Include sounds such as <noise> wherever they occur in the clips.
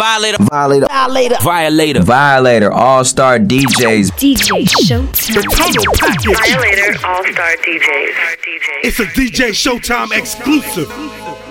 Violator. Violator. Violator. Violator. Violator. All Star DJs. DJ Showtime. The. Violator All Star DJs. It's a DJ Showtime exclusive.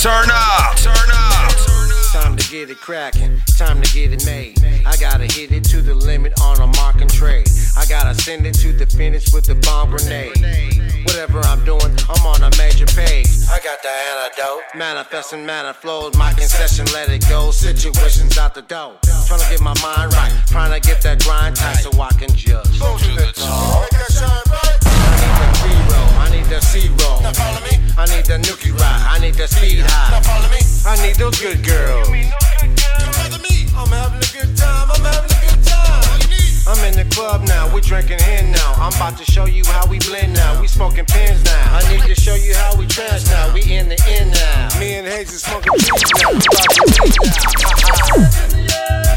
Turn, up, turn up. Time to get it cracking, time to get it made. I gotta hit it to the limit on a mark and trade. I gotta send it to the finish with the bomb grenade. Whatever I'm doing, I'm on a major page. I got the antidote, manifesting mana flows. My concession, let it go. Situations out the door. Trying to get my mind right, trying to get that grind tight so I can judge. To the top. I need the zero. Now follow me. I need the nookie ride. I need the speed high. Now follow me. I need those good girls. I'm having a good time. I'm having a good time. I'm in the club now. We drinking here now. I'm about to show you how we blend now. We smoking pins now. I need to show you how we trance now. We in the end now. Me and Hayes is smoking now. We about to now.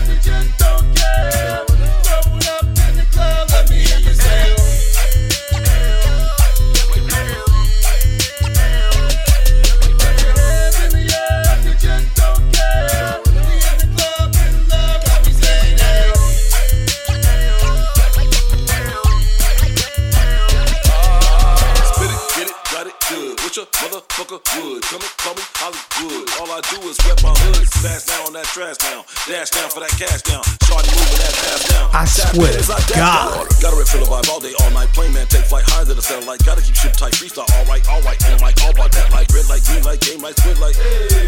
Motherfucker would? Come and call me Hollywood. All I do is rep my hood. Fast down on that trash down. Dash down for that cash down. Shorty moving that fast down. I Tap swear to I God. down. Gotta rip feel the vibe all day, all night. Plane man, take flight higher than the satellite. Gotta keep shit tight. Freestyle, alright, alright. And like all about that. Like red light, green light, game light, squid light.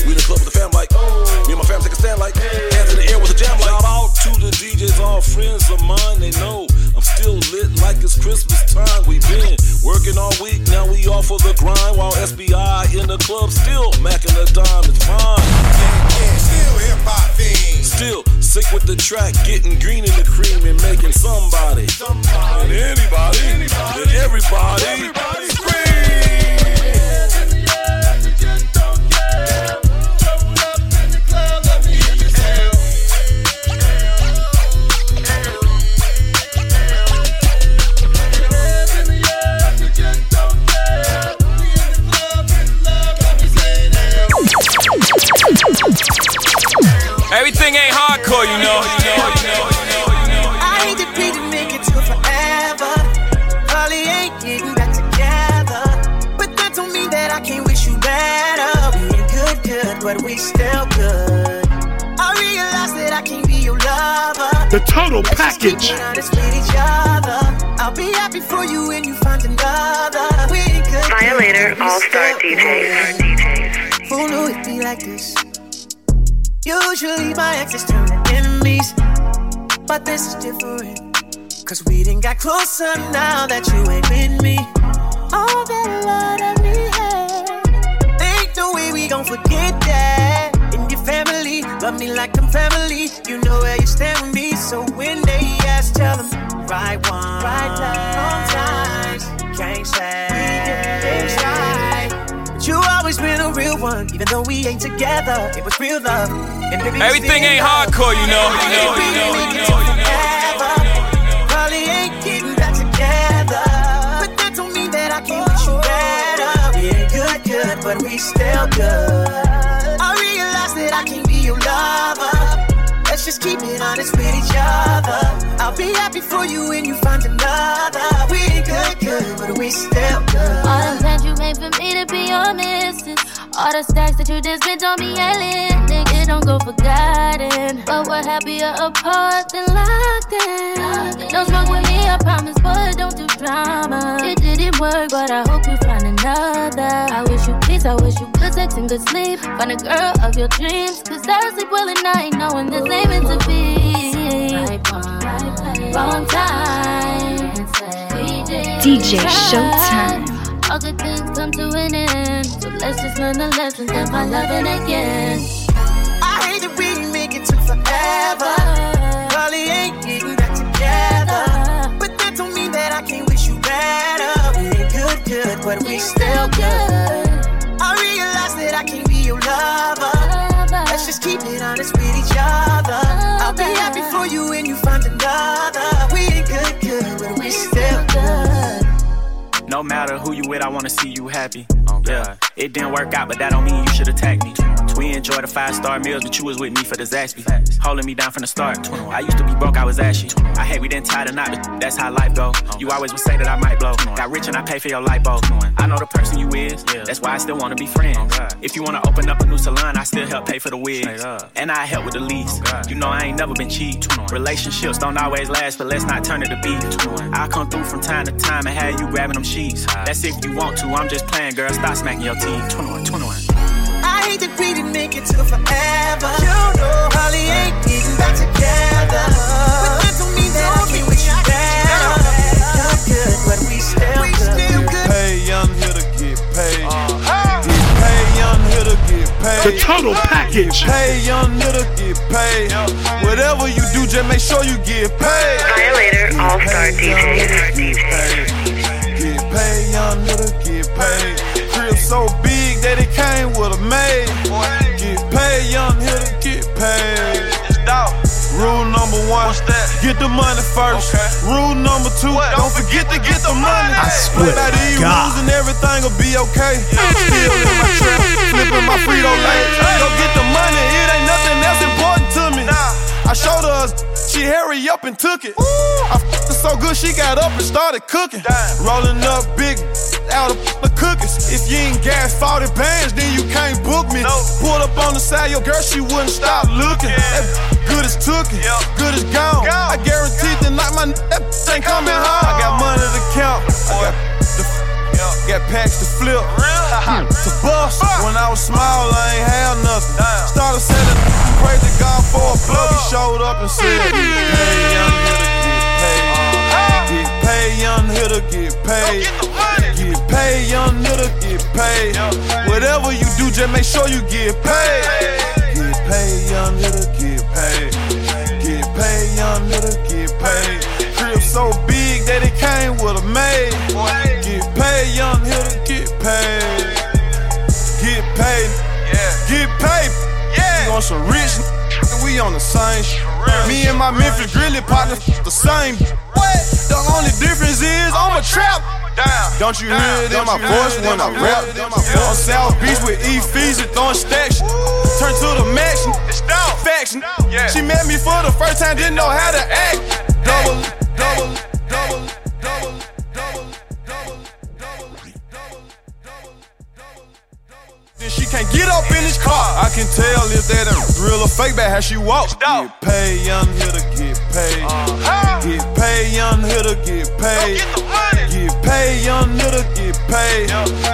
We in the club with the fam like. Me and my fam take a stand like. Hands in the air with a jam like. Shout out to the DJs, all friends of mine. They know I'm still lit like it's Christmas time. We been working all week, now we off of the grind. While SBI in the club, still macking the dime. It's fine. Still hip hop fiends. Still sick with the track, getting green in the cream and making somebody, and anybody, and everybody, scream. Know, you know. I hate to be to make it to forever. Probably ain't getting back together. But that don't mean that I can't wish you better. We ain't good, good, but we still good. I realize that I can't be your lover. The total Let's just keep package. it honest with each other. I'll be happy for you when you find another. We ain't good, good, Violator All Star still DJs. Who knew it'd be like this? Usually my exes turn to enemies, but this is different. Cause we didn't got closer now that you ain't with me. Oh, All that love that we had, ain't no way we gon' forget that. In your family, love me like I'm family. You know where you stand with me, so when they ask, tell them right one, right time, wrong times. Can't say, can't say. But you always been a real one, even though we ain't together. It was real love. And baby, Everything ain't love. hardcore, you know. You know, you know, you know, you know. Probably ain't getting back together. But that don't mean that I can't wish you better. We ain't good, good, but we still good. I realize that I can't be your lover. Just keep it honest with each other. I'll be happy for you when you find another. We ain't good, good, but we still good. All the plans you made for me to be your missus. All the stacks that you just spent on me, alien. Nigga, don't go forgotten. But we're happier apart than locked in. Don't smoke with me, I promise, but don't do drama. It didn't work, but I hope you find another. I wish you peace, I wish you good sex and good sleep. Find a girl of your dreams. Cause I sleep well at night, knowing this ain't meant to be. Right one, right place, wrong time. DJ Showtime. All good things come to an end. So let's just learn the lessons and find loving again forever. Probably ain't getting back together. But that don't mean that I can't wish you better. We ain't good, good, but we still good. I realize that I can't be your lover. Let's just keep it honest with each other. I'll be happy for you when you find another. We ain't good, good, but we still good. No matter who you with, I wanna see you happy. Oh, yeah, it didn't work out, but that don't mean you should attack me. We enjoy the five star meals, but you was with me for the Zaxby. Holding me down from the start. I used to be broke, I was ashy. I hate we didn't tie the knot, but that's how life go. You always would say that I might blow. Got rich and I pay for your light bulb. I know the person you is, that's why I still wanna be friends. If you wanna open up a new salon, I still help pay for the wigs. And I help with the lease. Oh, you know I ain't never been cheap. Relationships don't always last, but let's not turn it to beef. I'll come through from time to time and have you grabbing them sheets. That's if you want to, I'm just playing, girl. Stop smacking your teeth. 21, 21. I hate that we didn't make it to forever. You know, Holly ain't getting back together. But that don't mean that I can't wish you better. Good, good, but we still good. Uh-huh. Get paid, young here to get paid. Get paid, young here to get paid. The total package. Get paid, young here to get paid. Whatever you do, just make sure you get paid. Violator All Star DJs. Get paid, young nigga, get paid. Crib so big that it came with a maid. Get paid, young nigga, get paid. Rule number one, get the money first. Rule number two, don't forget to get the money. I swear by to these God. rules and everything will be okay. Still in my trap, flipping my Frito Lay. Go get the money, it ain't nothing else important to me. I showed her, she hurry up and took it. I f***ed her so good, she got up and started cooking. Rolling up big out of the cookies. If you ain't gas 40 bands, then you can't book me. Pull up on the side, your girl, she wouldn't stop looking. That good as tookin', good as gone. I guarantee that like my that ain't coming home. I got money to count. I got the Got packs to flip, <laughs> to bust. When I was small, I ain't had nothing. Started selling, praise to God for a plug. He showed up and said, paid, young hitter, get paid. Get paid, young hitter, get paid. Paid, young hitter, get paid. Whatever you do, just make sure you get paid. Get paid, young hitter, get paid. Get paid, young hitter, get paid. Crib so big that it came with a maid. Get paid, young hitter, get paid. Get paid. Get paid, yeah. We on some rich, we on the same. Me and my Memphis Grilly partner, the same. The only difference is I'm a trap. Don't you hear it in my voice when I rap? On South Beach with E Fees and throwing stacks. Turn to the max, faction. She met me for the first time, didn't know how to act. Double, double, double, double, double, double, double, then she can't get up in this car. I can tell if that a real or fake by how she walks. Get paid, young hitter, get paid. Get paid, young hitter, get paid. Get paid, young hitter, get paid.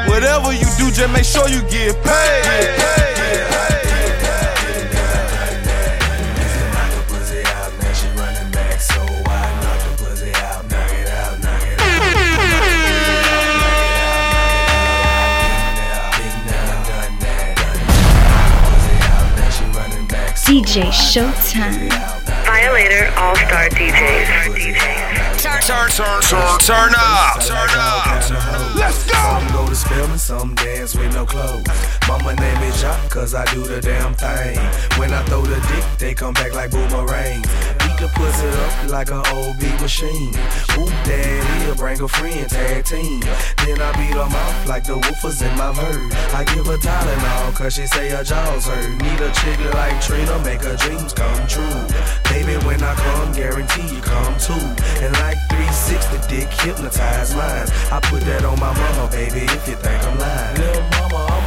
Whatever you do, just make sure you get paid. Get paid, get paid. DJ Showtime. Violator All Star DJs. Turn, turn, turn, turn, turn up. Turn up. Let's go. Some go to spell and some dance with no clothes. Mama name is Jock, cause I do the damn thing. When I throw the dick, they come back like boomerang. Beat the pussy up like an old beat machine. Whoop daddy, bring a friend, tag team. Then I beat her mouth like the woofers in my verse. I give her Tylenol, cause she say her jaws hurt. Need a chick like Trina, make her dreams come true. Baby, when I come, guarantee you come too. And like 360, dick hypnotize mine. I put that on my mama, baby, if you think I'm lying. Little mama,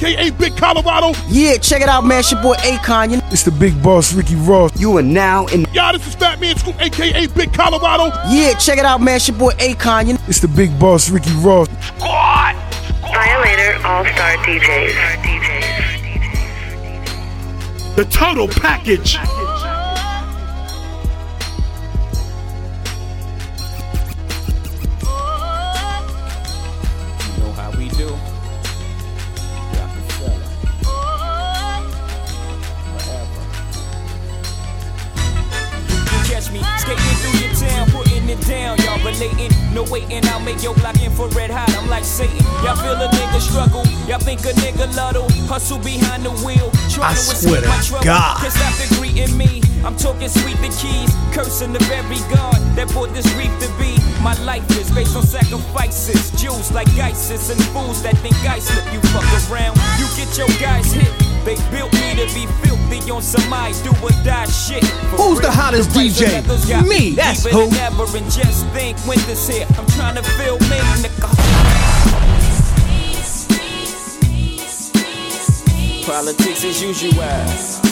aka Big Colorado. Yeah, check it out, man. It's your boy Akon. You know? It's the big boss, Ricky Ross. You are now in. Y'all, this is Fat Man Scoop, aka Big Colorado. Yeah, check it out, man. It's your boy Akon. You know? It's the big boss, Ricky Ross. Squad! Violator All Star DJs. The total package. Make your block infrared hot. I'm like Satan. Y'all feel a nigga struggle. Y'all think a nigga luddle. Hustle behind the wheel. Trying I to swear escape my to trouble. God. Can't stop the greeting me. I'm talking sweet the keys, cursing the very God that brought this reef to be. My life is based on sacrifices, Jews like ISIS and fools that think I slip. You fuck around, you get your guys hit. They built me to be filthy on some I do or die shit. For Who's the hottest right so DJ? that those got Me, that's Leave who. Never and just think winter's here. I'm trying to feel me, nigga. Politics as usual.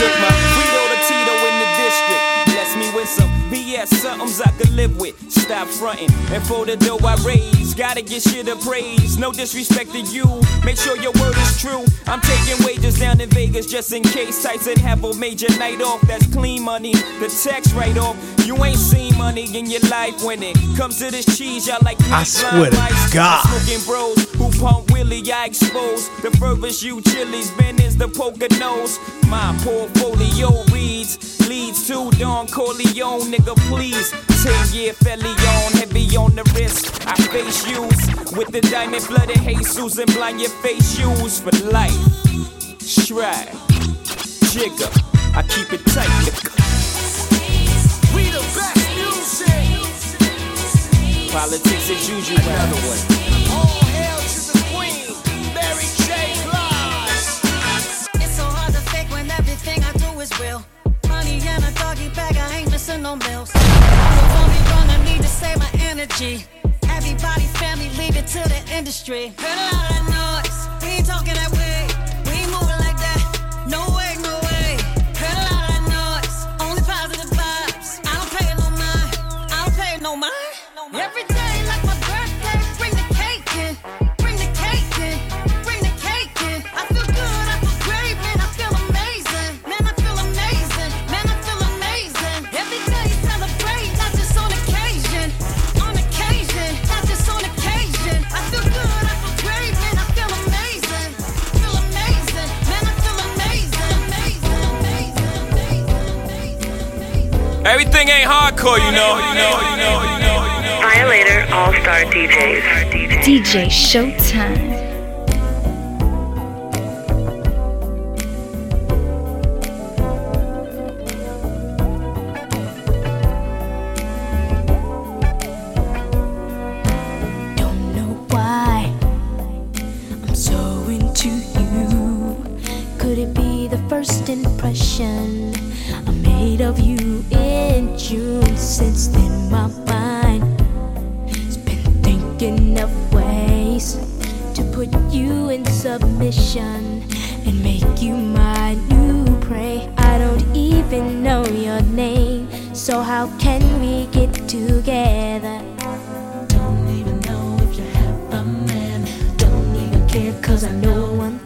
Took my Frito to Tito in the district. Bless me with some BS, somethings I could live with. Stop fronting, and for the dough I raise, gotta get shit of praise. No disrespect to you, make sure your word is true. I'm taking wages down in Vegas just in case Tyson have a major night off. That's clean money, the tax write off. You ain't seen money in your life when it comes to this cheese. Y'all like I swear to God. Smoking bros who pump Willie, I expose. The furthest you chilies been is the poker nose. My portfolio reads, leads to Don Corleone, nigga, please. 10 year Felion, heavy on the wrist. I face use with the diamond blooded Jesus and blind your face shoes for life. Shrag, jigger, I keep it tight, nigga. We the best music. Politics as usual. Another one. Oh. A doggy bag, I ain't missing no meals. Always on me run, I need to save my energy. Everybody, family, leave it to the industry. Heard a lot of noise, we ain't talking that way. We ain't moving like that. No way. The first impression I made of you in June? Since then, my put you in submission and make you my new prey. I don't even know your name, so how can we get together? Don't even know if you have a man. Don't even care, cause I know one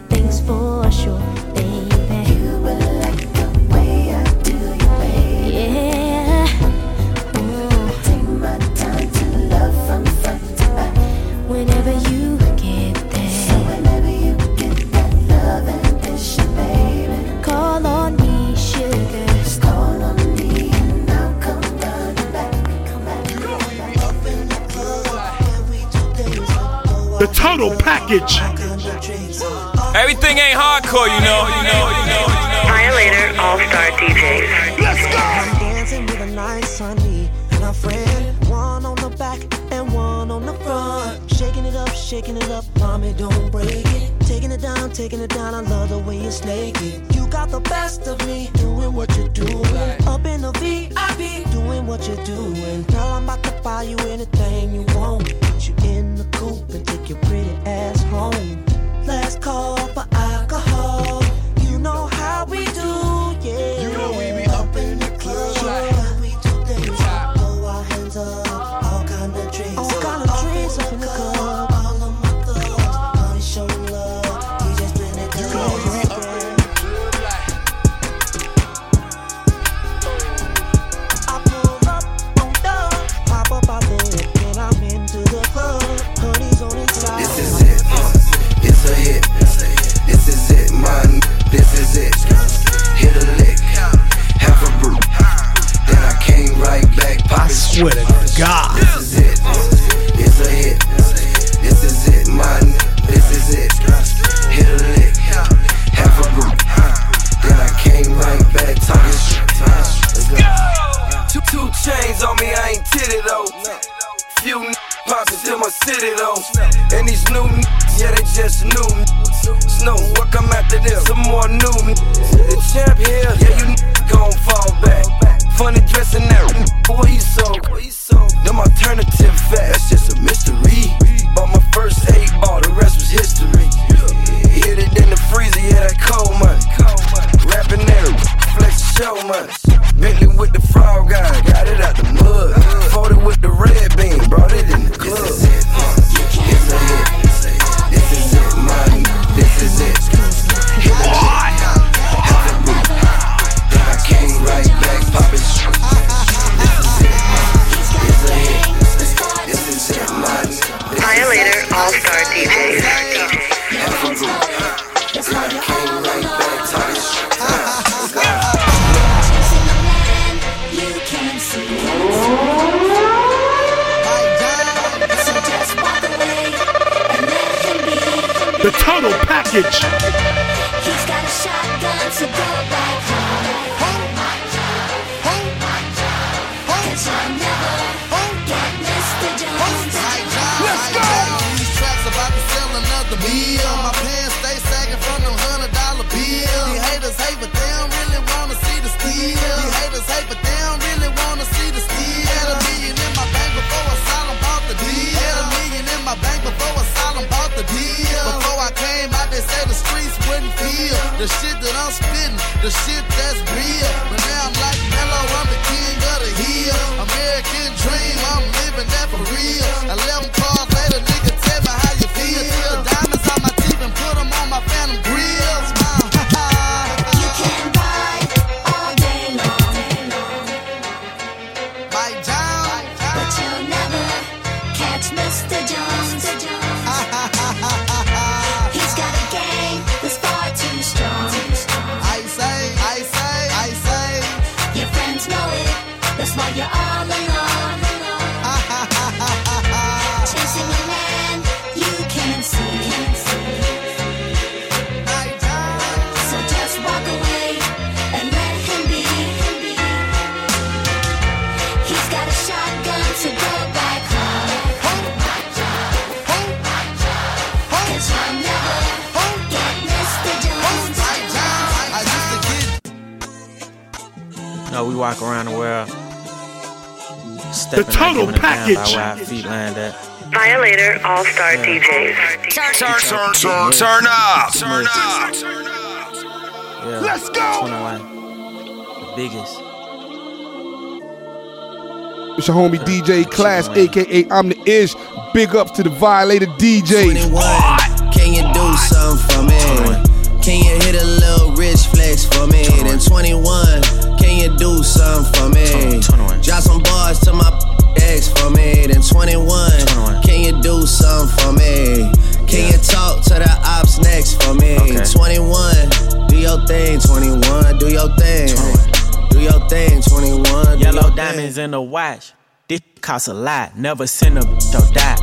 package. Everything ain't hardcore, you know. You know, you know. Violator All Star DJs. Let's go. I'm dancing with a nice honey and a friend. One on the back and one on the front. Shaking it up, shaking it up, mommy, don't break it. Taking it down, taking it down. I love the way you snake it. You got the best of me, doing what you're doing. Up in the VIP, doing what you're doing. Girl, I'm about to buy you anything you want. Put you in the coupe and take your pretty ass home. Last call for alcohol. You know how we do, yeah. You know we The shit that I'm spitting, the shit that's real. But now walk around the world. The total package. By. Violator All Star yeah. DJs. Turn, turn, turn, turn up. Turn up. Turn up. Yeah. Let's go. 21. The biggest. It's your homie DJ Class, aka I'm the Ish. Big ups to the Violator DJ. 21. Can you do something for me? Can you hit a little rich flex for me? Then 21 you do something for me? 21. Drop some bars to my ex for me. Then 21, 21. can you do something for me? Can yeah. you talk to the ops next for me? Okay. 21, do your thing. 21, do your thing. 21. Do your thing. 21, yellow diamonds thing. in the watch. This costs a lot. Never send a don't die.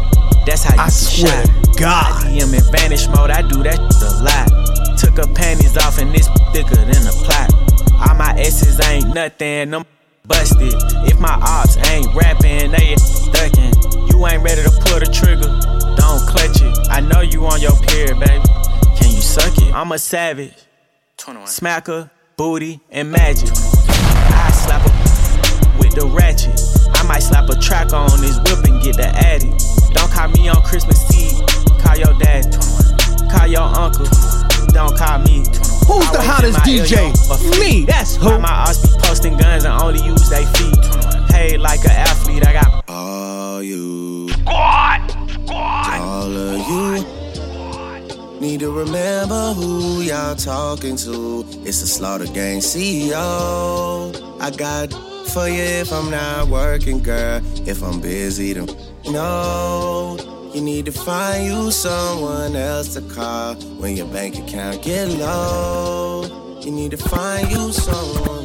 That's how you I swear shot. God. I DM in vanish mode. I do that a lot. Took her panties off and this thicker than a plot. All my S's ain't nothing, I'm busted. If my ops ain't rapping, they ducking. You ain't ready to pull the trigger, don't clutch it. I know you on your period, baby. Can you suck it? I'm a savage. 21. Smacker, booty, and magic. I slap a with the ratchet. I might slap a track on his whip and get the addy. Don't call me on Christmas Eve. Call your dad. Call your uncle. Don't call me. Who's the hottest DJ? Me, that's who. My ass be posting guns and only use they feet. Paid like an athlete, I got. All you. Squad! Squad! All of you. Need to remember who y'all talking to. It's the Slaughter Gang CEO. I got for you if I'm not working, girl. If I'm busy, then no. You need to find you someone else to call when your bank account get low. You need to find you someone.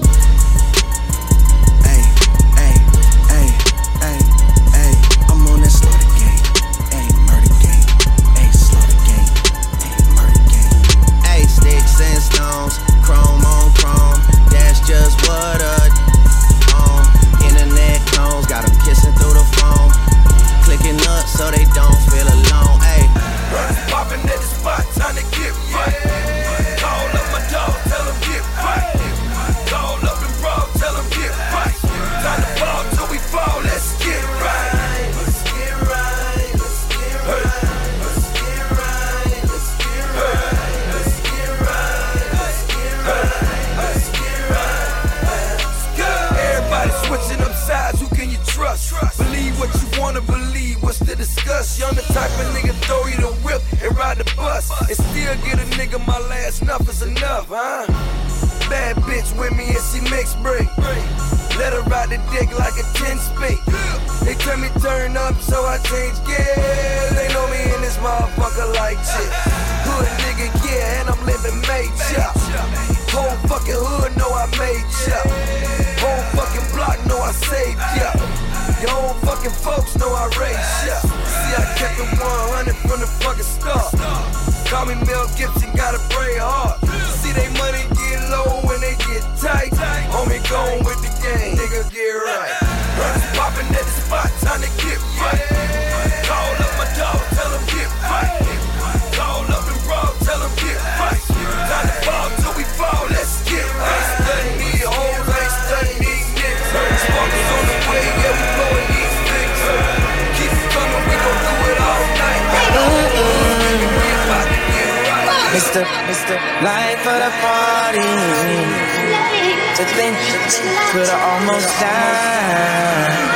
Enough is enough, huh? Bad bitch with me and she makes break. Let her ride the dick like a 10 speed. Could've almost died.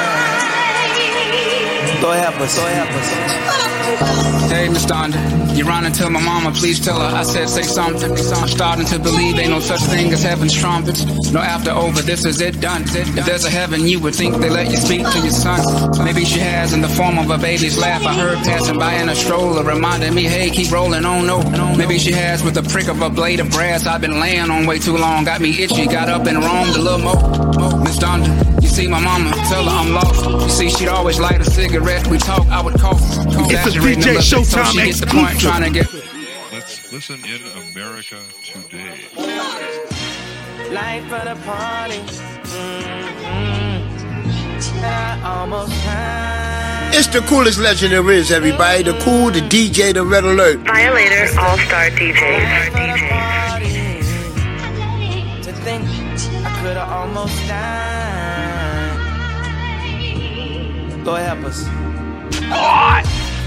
Lord help us, Lord help us. Hey, Miss Donda, you running to my mama, please tell her I said say something. I'm starting to believe ain't no such thing as heaven's trumpets. No after over, this is it done. If there's a heaven, you would think they let you speak to your son. Maybe she has in the form of a baby's laugh. I heard passing by in a stroller, reminding me, hey, keep rolling on, no. Maybe she has with the prick of a blade of grass. I've been laying on way too long, got me itchy, got up and roamed a little more. Miss Donda, you see my mama, tell her I'm lost. You see, she'd always light a cigarette. We talk, I would cough. Exaggerating a DJ little bit so Showtime she gets the point, trying to get. Let's listen in America today. Life of the party. Mm-hmm. Almost. It's the coolest legend there is, everybody. The cool, the DJ, the red alert. Violator All Star DJs. To think I could've almost died. Lord help us.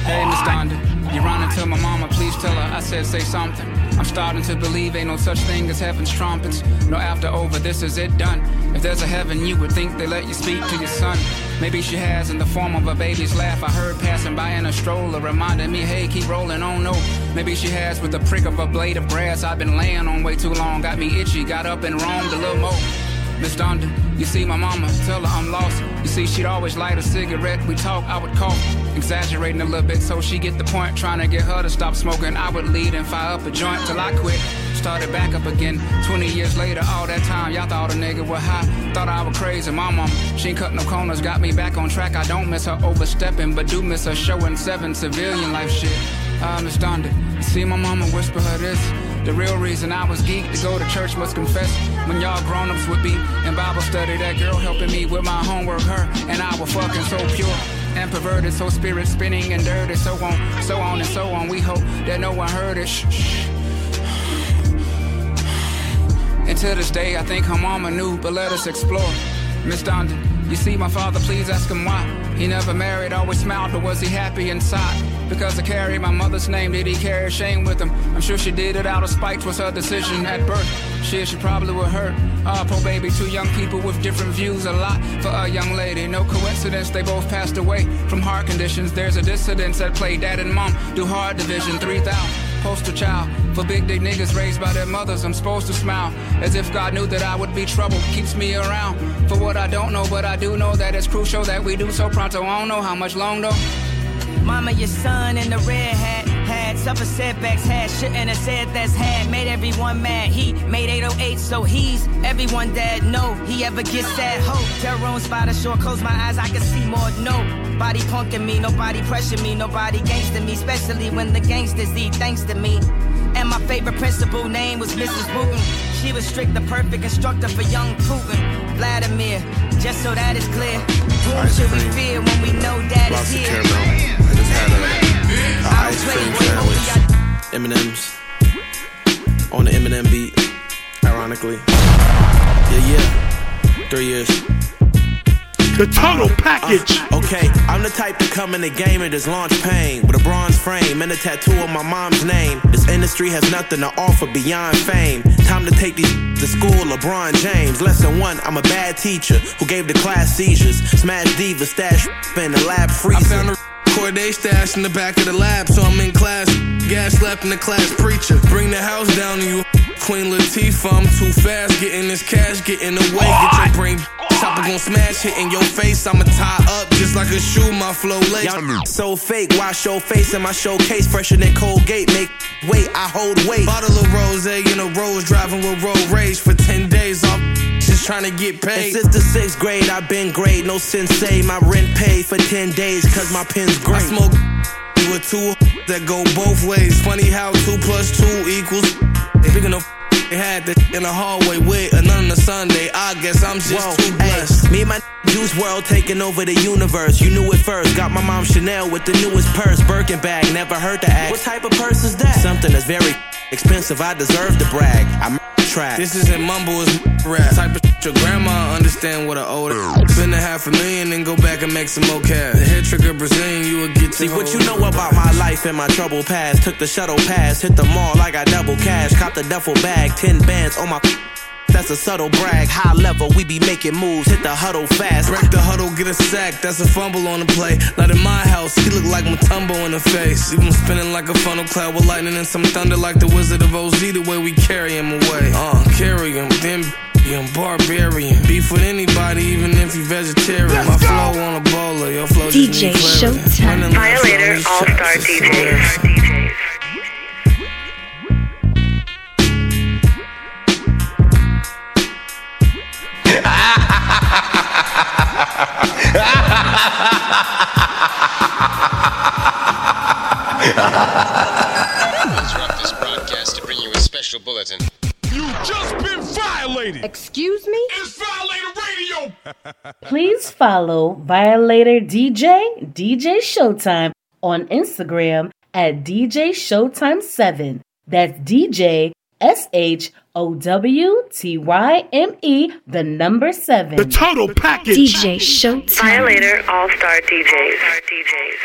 Hey, Miss Donda, you running tell my mama, please tell her I said say something. I'm starting to believe ain't no such thing as heaven's trumpets. No after over, this is it done. If there's a heaven, you would think they let you speak to your son. Maybe she has in the form of a baby's laugh. I heard passing by in a stroller, reminding me, hey, keep rolling on, no. Maybe she has with the prick of a blade of grass. I've been laying on way too long, got me itchy, got up and roamed a little more. Miss Donda, you see my mama, tell her I'm lost. You see, she'd always light a cigarette. We talk, I would cough, exaggerating a little bit so she get the point. Trying to get her to stop smoking. I would lead and fire up a joint till I quit. Started back up again. 20 years later, all that time, y'all thought a nigga was high. Thought I was crazy. My mom, she ain't cut no corners, got me back on track. I don't miss her overstepping, but do miss her showing seven civilian life shit. Miss Donda, you see my mama whisper her this. The real reason I was geeked to go to church must confess. When y'all grown-ups would be in Bible study, that girl helping me with my homework, her and I were fucking so pure and perverted. So spirit spinning and dirty. So on, so on and so on. We hope that no one heard it. Shh, shh. And to this day, I think her mama knew, but let us explore. Miss Donda you see my father, please ask him why. He never married, always smiled, but was he happy inside? Because I carry my mother's name, did he carry shame with him? I'm sure she did it out of spite, was her decision at birth. Shit, she probably would hurt. Ah, poor baby, two young people with different views, a lot for a young lady. No coincidence, they both passed away from heart conditions. There's a dissidence at play, dad and mom do hard division, 3,000 poster child for big dick niggas raised by their mothers. I'm supposed to smile as if God knew that I would be trouble. Keeps me around for what I don't know, but I do know that it's crucial that we do so pronto. I don't know how much long though. Mama, your son in the red hat had suffered setbacks, had shouldn't have said that's had made everyone mad. He made 808, so he's everyone that know he ever gets that hope. Terror on spider shore, close my eyes, I can see more. Nobody punking me, nobody pressure me, nobody gangster me, especially when the gangsters eat thanks to me. And my favorite principal name was Mrs. Wooten. She was strict, the perfect instructor for young Putin. Vladimir, just so that is clear. Whom should we fear when we know that is here? Ice cream sandwich. M&M's on the Eminem beat. Ironically, yeah, yeah. Three years. The total package. Uh, okay, I'm the type to come in the game and just launch pain with a bronze frame and a tattoo of my mom's name. This industry has nothing to offer beyond fame. Time to take these <laughs> to school, LeBron James. Lesson one, I'm a bad teacher who gave the class seizures. Smash diva, stash <laughs> in the lab freezer. I found a Corday stash in the back of the lab, so I'm in class. Gas left in the class preacher. Bring the house down to you. Queen Latifah, I'm too fast. Getting this cash, getting away. Get your brain. Chopper gon' smash, hitting your face. I'ma tie up just like a shoe. My flow late. So fake. Wash your face in my showcase. Fresher than Colgate. Make weight. I hold weight. Bottle of rose in a rose. Driving with road rage for 10 days off. Just trying to get paid. And since the sixth grade, I've been great. No sensei. My rent paid for 10 days. Cause my pen's great. I smoke with two that go both ways. Funny how two plus two equals. Big enough they had that in the hallway with another Sunday. I guess I'm just Whoa, too blessed. Ay, me and my <laughs> Juice WRLD taking over the universe. You knew it first. Got my mom Chanel with the newest purse. Birkin bag. Never heard to ask. What type of purse is that? Something that's very expensive. I deserve to brag. I'm track. This isn't mumble, it's rap. Type of shit your grandma understand what I owe her. Spend a half a million and go back and make some more cash. The head trigger Brazilian, you will get to See what you know about my life and my trouble past. Took the shuttle pass, hit the mall, like I got double cash. Cop the duffel bag, 10 bands on my. That's a subtle brag. High level, we be making moves. Hit the huddle fast. Break the huddle, get a sack. That's a fumble on the play. Not in my house, he look like Mutombo in the face. Even him spinning like a funnel cloud with lightning and some thunder like the Wizard of Oz. The way we carry him away. Uh, carry him, then I'm barbarian. Beef with anybody, even if you vegetarian. Let's My go. flow on a bowler, your flow DJ just need clarity. Showtime. Running laps on Violator All tracks, Star it's interrupt this broadcast to bring you a special bulletin. You just been violated. Excuse me? It's Violator Radio. <laughs> Please follow Violator DJ, DJ Showtime on Instagram at DJ Showtime7. That's DJ S H O W T Y M E, the number seven. The total package. DJ Showtyme. Violator All Star DJs.